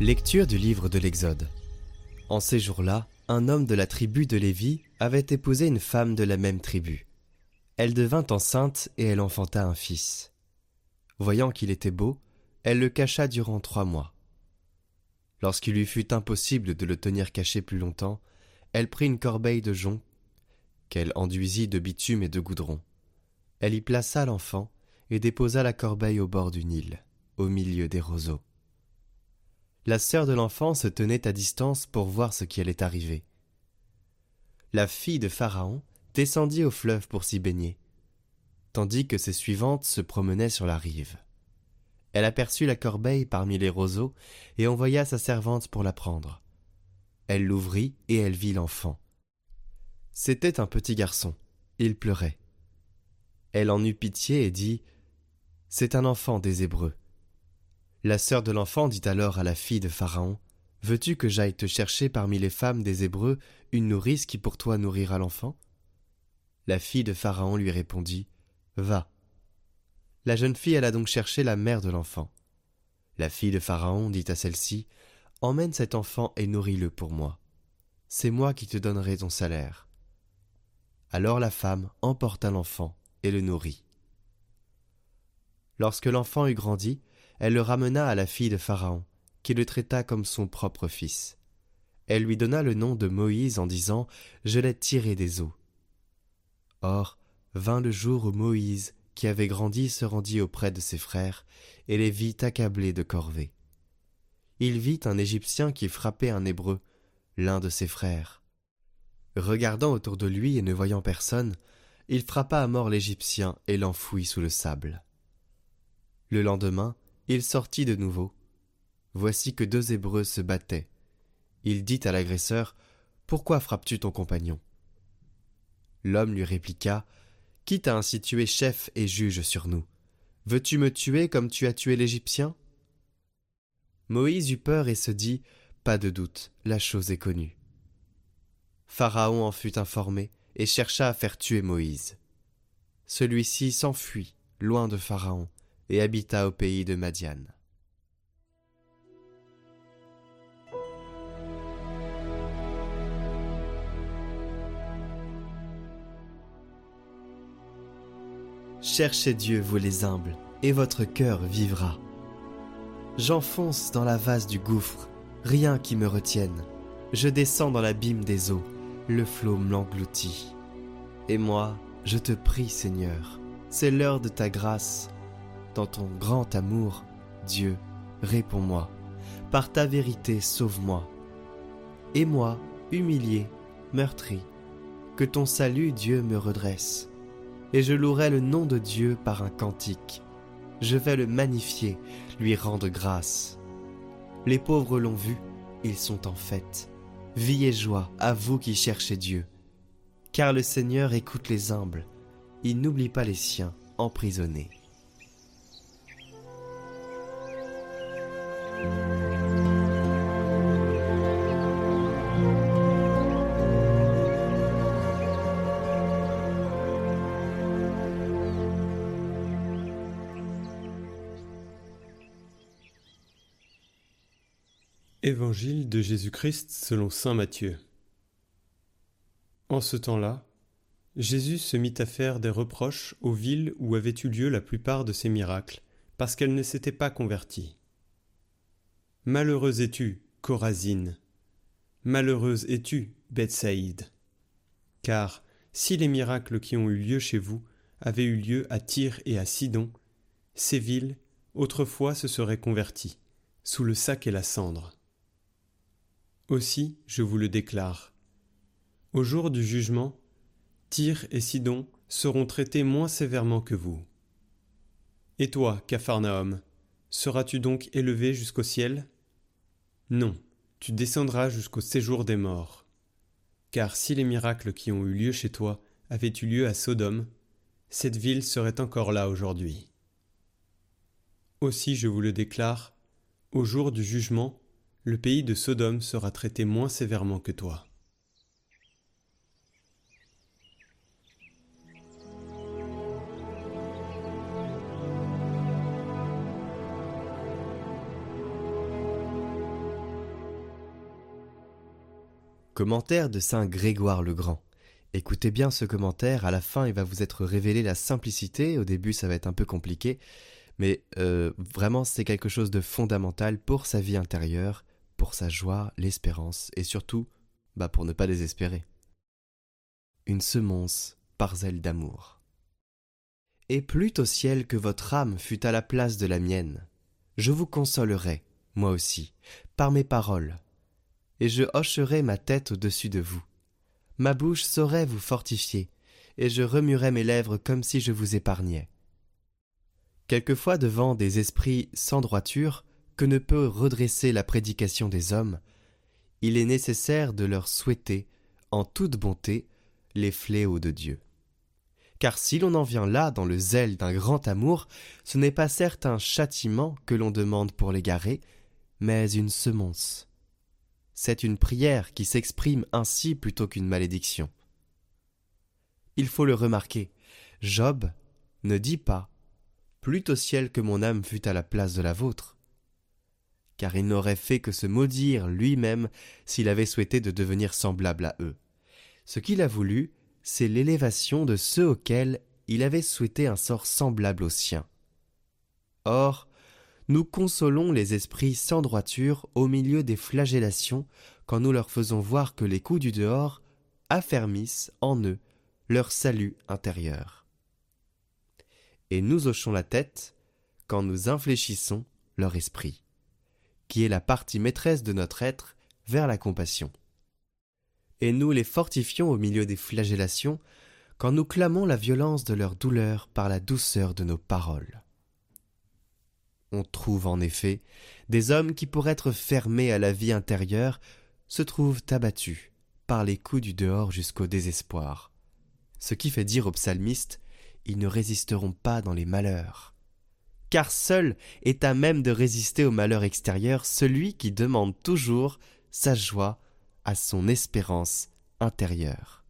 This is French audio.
Lecture du livre de l'Exode. En ces jours-là, un homme de la tribu de Lévi avait épousé une femme de la même tribu. Elle devint enceinte et elle enfanta un fils. Voyant qu'il était beau, elle le cacha durant trois mois. Lorsqu'il lui fut impossible de le tenir caché plus longtemps, elle prit une corbeille de jonc qu'elle enduisit de bitume et de goudron. Elle y plaça l'enfant et déposa la corbeille au bord du Nil, au milieu des roseaux la sœur de l'enfant se tenait à distance pour voir ce qui allait arriver. La fille de Pharaon descendit au fleuve pour s'y baigner, tandis que ses suivantes se promenaient sur la rive. Elle aperçut la corbeille parmi les roseaux et envoya sa servante pour la prendre. Elle l'ouvrit et elle vit l'enfant. C'était un petit garçon. Il pleurait. Elle en eut pitié et dit C'est un enfant des Hébreux. La sœur de l'enfant dit alors à la fille de Pharaon Veux-tu que j'aille te chercher parmi les femmes des Hébreux une nourrice qui pour toi nourrira l'enfant? La fille de Pharaon lui répondit Va. La jeune fille alla donc chercher la mère de l'enfant. La fille de Pharaon dit à celle-ci Emmène cet enfant et nourris-le pour moi. C'est moi qui te donnerai ton salaire. Alors la femme emporta l'enfant et le nourrit. Lorsque l'enfant eut grandi, elle le ramena à la fille de Pharaon, qui le traita comme son propre fils. Elle lui donna le nom de Moïse en disant Je l'ai tiré des eaux. Or, vint le jour où Moïse, qui avait grandi, se rendit auprès de ses frères, et les vit accablés de corvée. Il vit un Égyptien qui frappait un Hébreu, l'un de ses frères. Regardant autour de lui et ne voyant personne, il frappa à mort l'Égyptien et l'enfouit sous le sable. Le lendemain, il sortit de nouveau. Voici que deux Hébreux se battaient. Il dit à l'agresseur Pourquoi frappes-tu ton compagnon? L'homme lui répliqua Qui t'a ainsi tué chef et juge sur nous? Veux-tu me tuer comme tu as tué l'Égyptien? Moïse eut peur et se dit Pas de doute, la chose est connue. Pharaon en fut informé et chercha à faire tuer Moïse. Celui-ci s'enfuit, loin de Pharaon, et habita au pays de Madian. Cherchez Dieu, vous les humbles, et votre cœur vivra. J'enfonce dans la vase du gouffre, rien qui me retienne. Je descends dans l'abîme des eaux, le flot m'engloutit. Et moi, je te prie, Seigneur, c'est l'heure de ta grâce, dans ton grand amour, Dieu, réponds-moi. Par ta vérité, sauve-moi. Et moi, humilié, meurtri, que ton salut, Dieu, me redresse. Et je louerai le nom de Dieu par un cantique. Je vais le magnifier, lui rendre grâce. Les pauvres l'ont vu, ils sont en fête. Vie et joie à vous qui cherchez Dieu. Car le Seigneur écoute les humbles, il n'oublie pas les siens emprisonnés. Évangile de Jésus-Christ selon Saint Matthieu. En ce temps-là, Jésus se mit à faire des reproches aux villes où avaient eu lieu la plupart de ses miracles, parce qu'elles ne s'étaient pas converties. Malheureuse es-tu, Corazine Malheureuse es-tu, Bethsaïde Car si les miracles qui ont eu lieu chez vous avaient eu lieu à Tyr et à Sidon, ces villes, autrefois, se seraient converties, sous le sac et la cendre. Aussi, je vous le déclare. Au jour du jugement, Tyr et Sidon seront traités moins sévèrement que vous. Et toi, Capharnaüm, seras-tu donc élevé jusqu'au ciel? Non, tu descendras jusqu'au séjour des morts. car si les miracles qui ont eu lieu chez toi avaient eu lieu à Sodome, cette ville serait encore là aujourd'hui. Aussi je vous le déclare, au jour du jugement, le pays de Sodome sera traité moins sévèrement que toi. Commentaire de Saint Grégoire le Grand. Écoutez bien ce commentaire, à la fin il va vous être révélé la simplicité, au début ça va être un peu compliqué, mais euh, vraiment c'est quelque chose de fondamental pour sa vie intérieure, pour sa joie, l'espérance, et surtout bah, pour ne pas désespérer. Une semonce par zèle d'amour. Et plût au ciel que votre âme fût à la place de la mienne, je vous consolerai, moi aussi, par mes paroles, et je hocherai ma tête au-dessus de vous. Ma bouche saurait vous fortifier, et je remuerai mes lèvres comme si je vous épargnais. Quelquefois devant des esprits sans droiture, que ne peut redresser la prédication des hommes, il est nécessaire de leur souhaiter, en toute bonté, les fléaux de Dieu. Car si l'on en vient là dans le zèle d'un grand amour, ce n'est pas certes un châtiment que l'on demande pour l'égarer, mais une semonce. C'est une prière qui s'exprime ainsi plutôt qu'une malédiction. Il faut le remarquer, Job ne dit pas Plût au ciel que mon âme fût à la place de la vôtre, car il n'aurait fait que se maudire lui-même s'il avait souhaité de devenir semblable à eux. Ce qu'il a voulu, c'est l'élévation de ceux auxquels il avait souhaité un sort semblable au sien. Or, nous consolons les esprits sans droiture au milieu des flagellations quand nous leur faisons voir que les coups du dehors affermissent en eux leur salut intérieur. Et nous hochons la tête quand nous infléchissons leur esprit, qui est la partie maîtresse de notre être vers la compassion. Et nous les fortifions au milieu des flagellations quand nous clamons la violence de leur douleur par la douceur de nos paroles. On trouve en effet des hommes qui, pour être fermés à la vie intérieure, se trouvent abattus par les coups du dehors jusqu'au désespoir. Ce qui fait dire aux psalmistes Ils ne résisteront pas dans les malheurs. Car seul est à même de résister au malheur extérieur celui qui demande toujours sa joie à son espérance intérieure.